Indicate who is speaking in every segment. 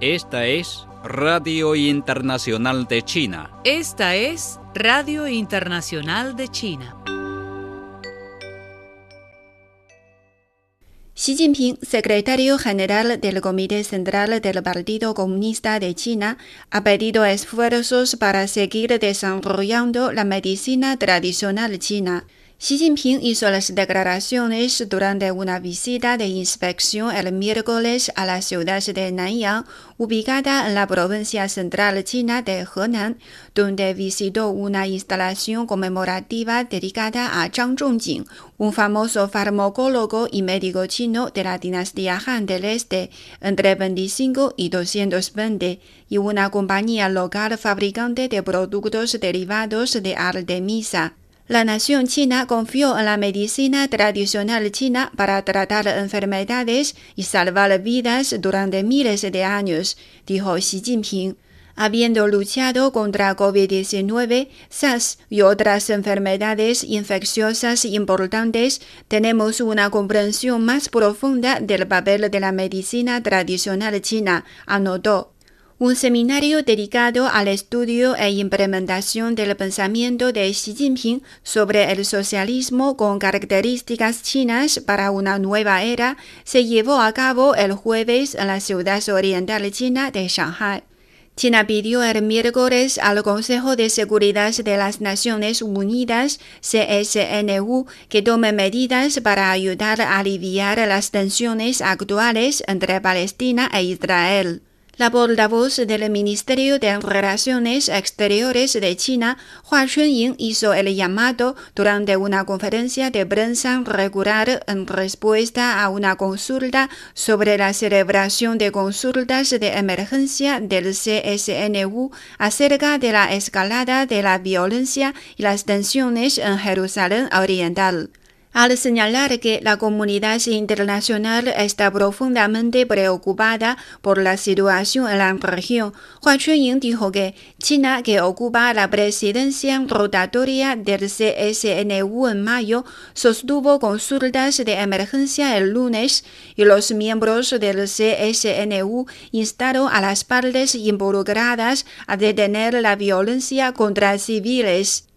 Speaker 1: Esta es Radio Internacional de China.
Speaker 2: Esta es Radio Internacional de China.
Speaker 3: Xi Jinping, secretario general del Comité Central del Partido Comunista de China, ha pedido esfuerzos para seguir desarrollando la medicina tradicional china. Xi Jinping hizo las declaraciones durante una visita de inspección el miércoles a la ciudad de Nanyang, ubicada en la provincia central china de Henan, donde visitó una instalación conmemorativa dedicada a Zhang Zhongjing, un famoso farmacólogo y médico chino de la dinastía Han del Este entre 25 y 220, y una compañía local fabricante de productos derivados de Artemisa. La nación china confió en la medicina tradicional china para tratar enfermedades y salvar vidas durante miles de años, dijo Xi Jinping. Habiendo luchado contra COVID-19, SARS y otras enfermedades infecciosas importantes, tenemos una comprensión más profunda del papel de la medicina tradicional china, anotó. Un seminario dedicado al estudio e implementación del pensamiento de Xi Jinping sobre el socialismo con características chinas para una nueva era se llevó a cabo el jueves en la ciudad oriental china de Shanghai. China pidió el miércoles al Consejo de Seguridad de las Naciones Unidas, CSNU, que tome medidas para ayudar a aliviar las tensiones actuales entre Palestina e Israel. La portavoz del Ministerio de Relaciones Exteriores de China, Hua Chunying, hizo el llamado durante una conferencia de prensa regular en respuesta a una consulta sobre la celebración de consultas de emergencia del CSNU acerca de la escalada de la violencia y las tensiones en Jerusalén Oriental al señalar que la comunidad internacional está profundamente preocupada por la situación en la región, Hua Chunying dijo que China, que ocupa la presidencia rotatoria del CSNU en mayo, sostuvo consultas de emergencia el lunes y los miembros del CSNU instaron a las partes involucradas a detener la violencia contra civiles.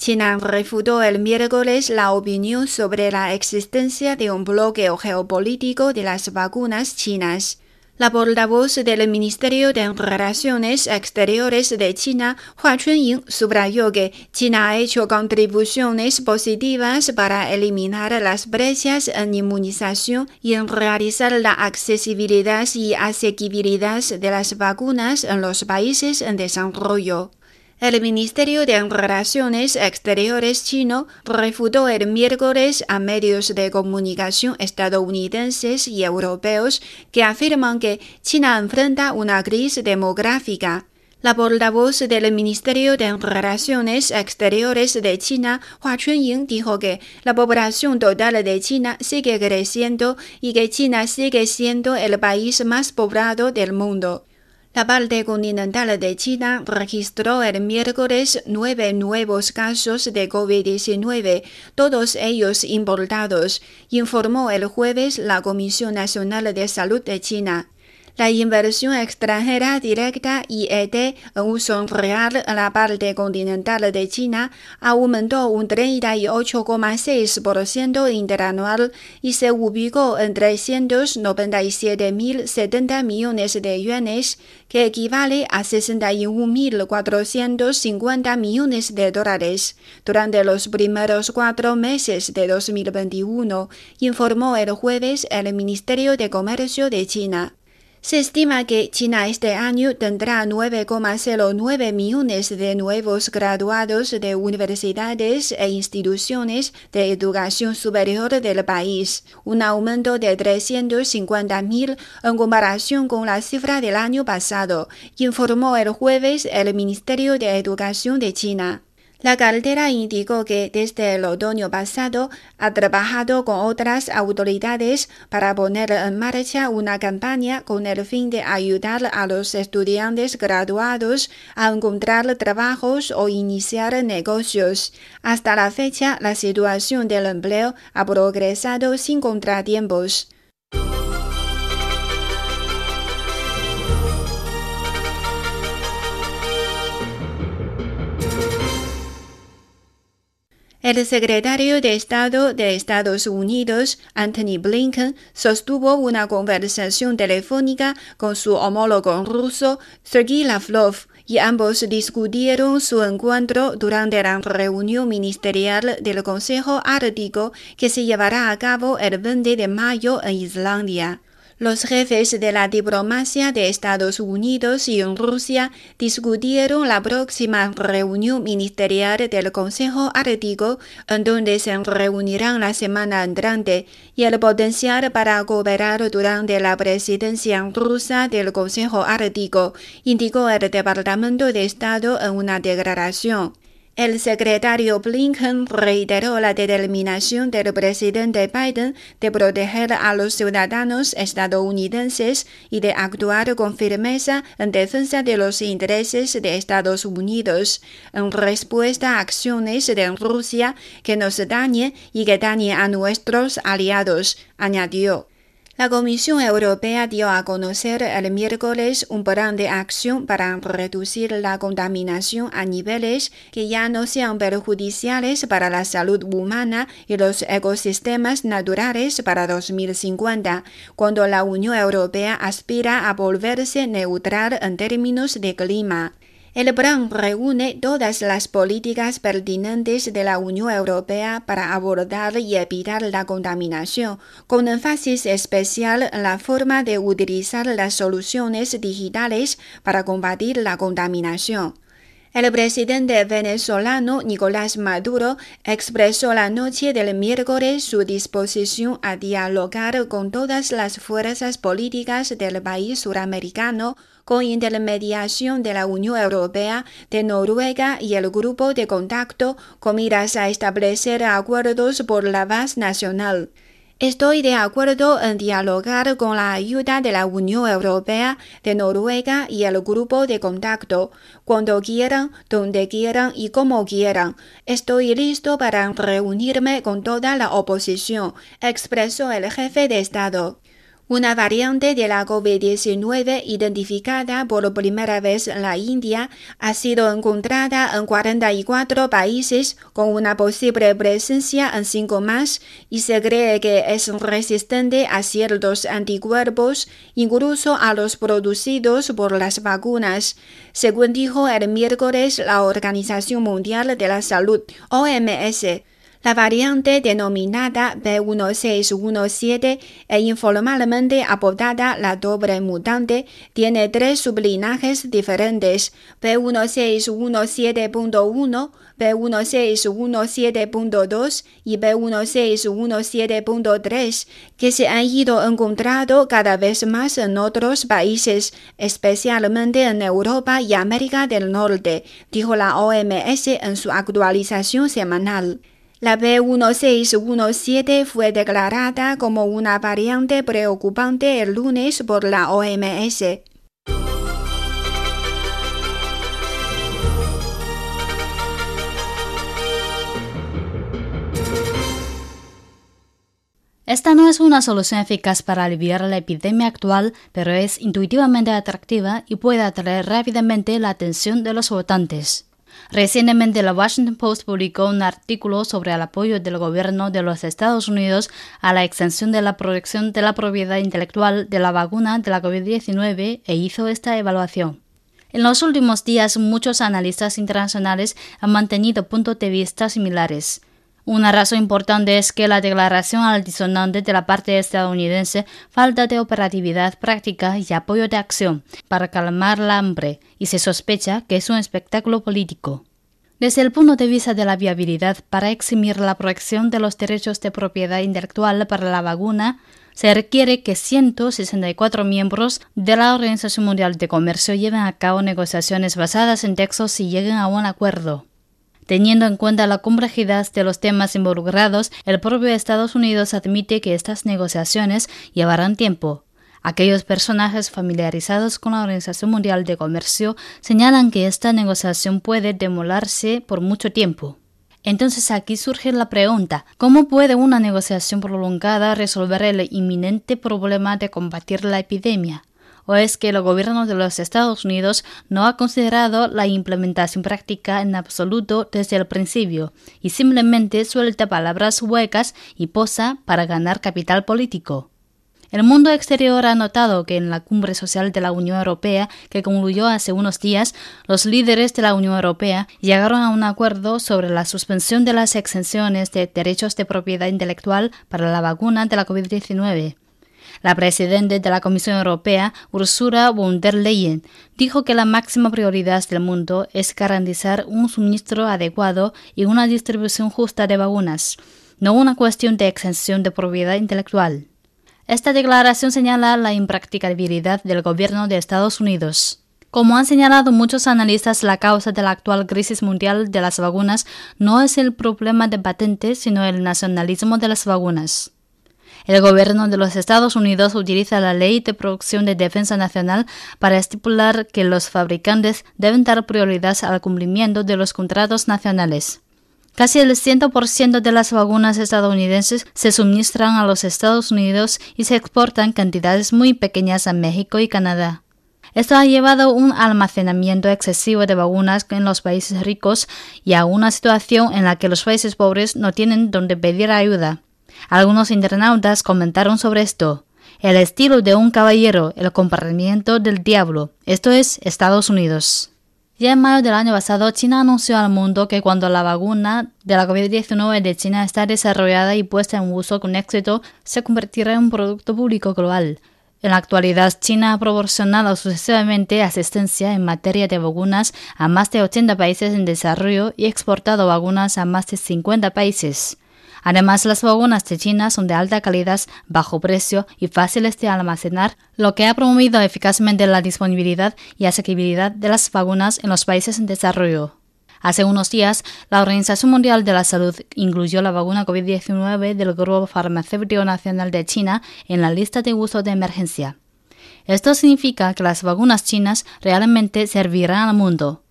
Speaker 3: China refutó el miércoles la opinión sobre la existencia de un bloqueo geopolítico de las vacunas chinas. La portavoz del Ministerio de Relaciones Exteriores de China, Hua Chunying, subrayó que China ha hecho contribuciones positivas para eliminar las brechas en inmunización y en realizar la accesibilidad y asequibilidad de las vacunas en los países en desarrollo. El Ministerio de Relaciones Exteriores chino refutó el miércoles a medios de comunicación estadounidenses y europeos que afirman que China enfrenta una crisis demográfica. La portavoz del Ministerio de Relaciones Exteriores de China, Hua Chunying, dijo que la población total de China sigue creciendo y que China sigue siendo el país más poblado del mundo. La parte continental de China registró el miércoles nueve nuevos casos de COVID-19, todos ellos importados, informó el jueves la Comisión Nacional de Salud de China. La inversión extranjera directa IED en uso real en la parte continental de China aumentó un 38,6% interanual y se ubicó en 397.070 millones de yuanes, que equivale a 61.450 millones de dólares durante los primeros cuatro meses de 2021, informó el jueves el Ministerio de Comercio de China. Se estima que China este año tendrá 9,09 millones de nuevos graduados de universidades e instituciones de educación superior del país, un aumento de 350.000 en comparación con la cifra del año pasado, informó el jueves el Ministerio de Educación de China. La cartera indicó que desde el otoño pasado ha trabajado con otras autoridades para poner en marcha una campaña con el fin de ayudar a los estudiantes graduados a encontrar trabajos o iniciar negocios. Hasta la fecha, la situación del empleo ha progresado sin contratiempos. El secretario de Estado de Estados Unidos, Anthony Blinken, sostuvo una conversación telefónica con su homólogo ruso, Sergei Lavrov, y ambos discutieron su encuentro durante la reunión ministerial del Consejo Ártico que se llevará a cabo el 20 de mayo en Islandia. Los jefes de la diplomacia de Estados Unidos y Rusia discutieron la próxima reunión ministerial del Consejo Ártico, en donde se reunirán la semana entrante, y el potencial para cooperar durante la presidencia rusa del Consejo Ártico, indicó el Departamento de Estado en una declaración. El secretario Blinken reiteró la determinación del presidente Biden de proteger a los ciudadanos estadounidenses y de actuar con firmeza en defensa de los intereses de Estados Unidos, en respuesta a acciones de Rusia que nos dañen y que dañen a nuestros aliados, añadió. La Comisión Europea dio a conocer el miércoles un plan de acción para reducir la contaminación a niveles que ya no sean perjudiciales para la salud humana y los ecosistemas naturales para 2050, cuando la Unión Europea aspira a volverse neutral en términos de clima. El plan reúne todas las políticas pertinentes de la Unión Europea para abordar y evitar la contaminación, con énfasis especial en la forma de utilizar las soluciones digitales para combatir la contaminación. El presidente venezolano Nicolás Maduro expresó la noche del miércoles su disposición a dialogar con todas las fuerzas políticas del país suramericano con intermediación de la Unión Europea, de Noruega y el Grupo de Contacto con miras a establecer acuerdos por la paz nacional. Estoy de acuerdo en dialogar con la ayuda de la Unión Europea, de Noruega y el grupo de contacto, cuando quieran, donde quieran y como quieran. Estoy listo para reunirme con toda la oposición, expresó el jefe de Estado. Una variante de la COVID-19 identificada por primera vez en la India ha sido encontrada en 44 países con una posible presencia en cinco más y se cree que es resistente a ciertos anticuerpos, incluso a los producidos por las vacunas, según dijo el miércoles la Organización Mundial de la Salud, OMS. La variante denominada B1617 e informalmente apodada la doble mutante tiene tres sublinajes diferentes B1617.1, B1617.2 y B1617.3 que se han ido encontrando cada vez más en otros países, especialmente en Europa y América del Norte, dijo la OMS en su actualización semanal. La B1617 fue declarada como una variante preocupante el lunes por la OMS.
Speaker 4: Esta no es una solución eficaz para aliviar la epidemia actual, pero es intuitivamente atractiva y puede atraer rápidamente la atención de los votantes. Recientemente, la Washington Post publicó un artículo sobre el apoyo del gobierno de los Estados Unidos a la extensión de la protección de la propiedad intelectual de la vacuna de la COVID-19 e hizo esta evaluación. En los últimos días, muchos analistas internacionales han mantenido puntos de vista similares. Una razón importante es que la declaración altisonante de la parte estadounidense falta de operatividad práctica y apoyo de acción para calmar la hambre, y se sospecha que es un espectáculo político. Desde el punto de vista de la viabilidad para eximir la protección de los derechos de propiedad intelectual para la vacuna, se requiere que 164 miembros de la Organización Mundial de Comercio lleven a cabo negociaciones basadas en textos y lleguen a un acuerdo. Teniendo en cuenta la complejidad de los temas involucrados, el propio Estados Unidos admite que estas negociaciones llevarán tiempo. Aquellos personajes familiarizados con la Organización Mundial de Comercio señalan que esta negociación puede demolarse por mucho tiempo. Entonces aquí surge la pregunta, ¿cómo puede una negociación prolongada resolver el inminente problema de combatir la epidemia? ¿O es que el gobierno de los Estados Unidos no ha considerado la implementación práctica en absoluto desde el principio y simplemente suelta palabras huecas y posa para ganar capital político? El mundo exterior ha notado que en la cumbre social de la Unión Europea, que concluyó hace unos días, los líderes de la Unión Europea llegaron a un acuerdo sobre la suspensión de las exenciones de derechos de propiedad intelectual para la vacuna de la COVID-19. La presidenta de la Comisión Europea, Ursula von der Leyen, dijo que la máxima prioridad del mundo es garantizar un suministro adecuado y una distribución justa de vacunas, no una cuestión de exención de propiedad intelectual. Esta declaración señala la impracticabilidad del gobierno de Estados Unidos. Como han señalado muchos analistas, la causa de la actual crisis mundial de las vacunas no es el problema de patentes, sino el nacionalismo de las vacunas. El gobierno de los Estados Unidos utiliza la Ley de Producción de Defensa Nacional para estipular que los fabricantes deben dar prioridad al cumplimiento de los contratos nacionales. Casi el 100% de las vacunas estadounidenses se suministran a los Estados Unidos y se exportan cantidades muy pequeñas a México y Canadá. Esto ha llevado a un almacenamiento excesivo de vacunas en los países ricos y a una situación en la que los países pobres no tienen donde pedir ayuda. Algunos internautas comentaron sobre esto. El estilo de un caballero, el comportamiento del diablo. Esto es Estados Unidos. Ya en mayo del año pasado, China anunció al mundo que cuando la vacuna de la COVID-19 de China está desarrollada y puesta en uso con éxito, se convertirá en un producto público global. En la actualidad, China ha proporcionado sucesivamente asistencia en materia de vacunas a más de 80 países en desarrollo y exportado vacunas a más de 50 países. Además, las vacunas de China son de alta calidad, bajo precio y fáciles de almacenar, lo que ha promovido eficazmente la disponibilidad y asequibilidad de las vacunas en los países en desarrollo. Hace unos días, la Organización Mundial de la Salud incluyó la vacuna COVID-19 del Grupo Farmacéutico Nacional de China en la lista de uso de emergencia. Esto significa que las vacunas chinas realmente servirán al mundo.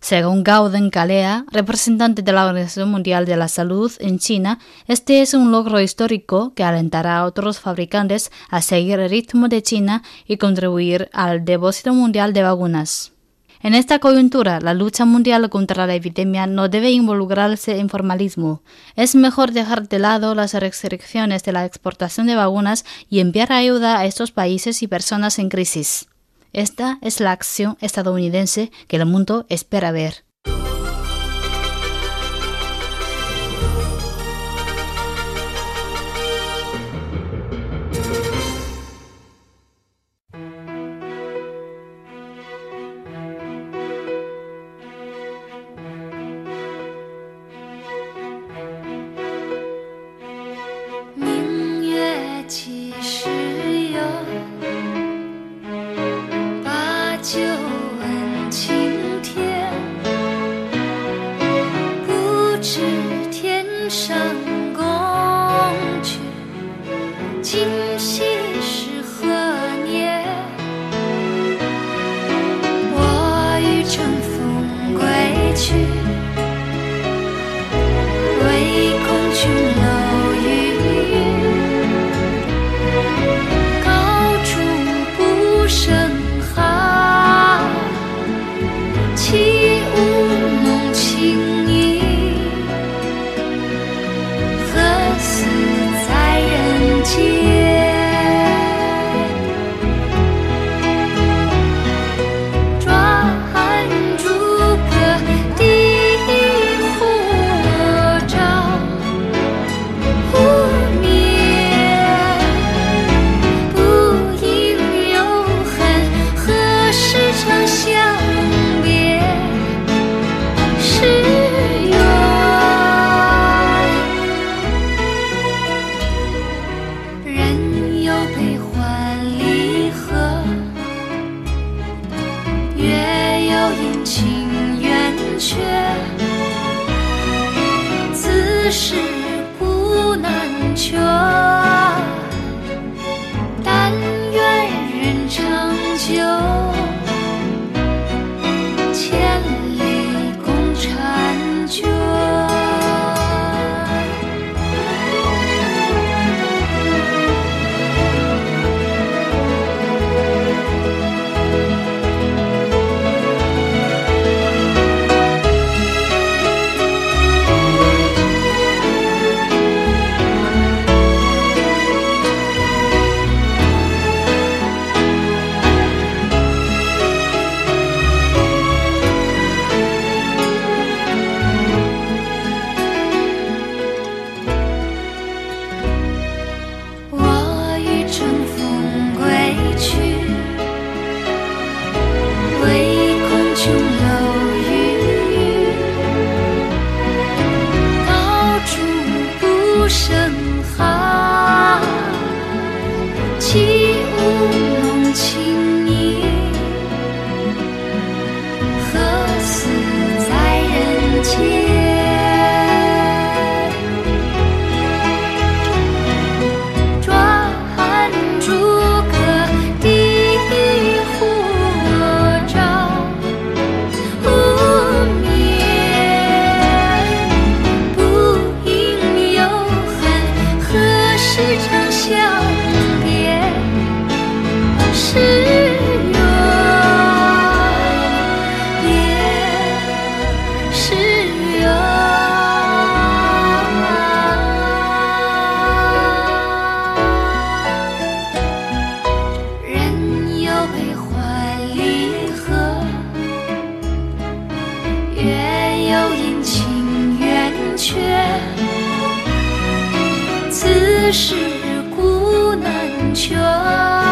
Speaker 4: Según Gauden Kalea, representante de la Organización Mundial de la Salud en China, este es un logro histórico que alentará a otros fabricantes a seguir el ritmo de China y contribuir al depósito mundial de vacunas. En esta coyuntura, la lucha mundial contra la epidemia no debe involucrarse en formalismo. Es mejor dejar de lado las restricciones de la exportación de vacunas y enviar ayuda a estos países y personas en crisis. Esta es la acción estadounidense que el mundo espera ver.
Speaker 5: 秋世事古难全。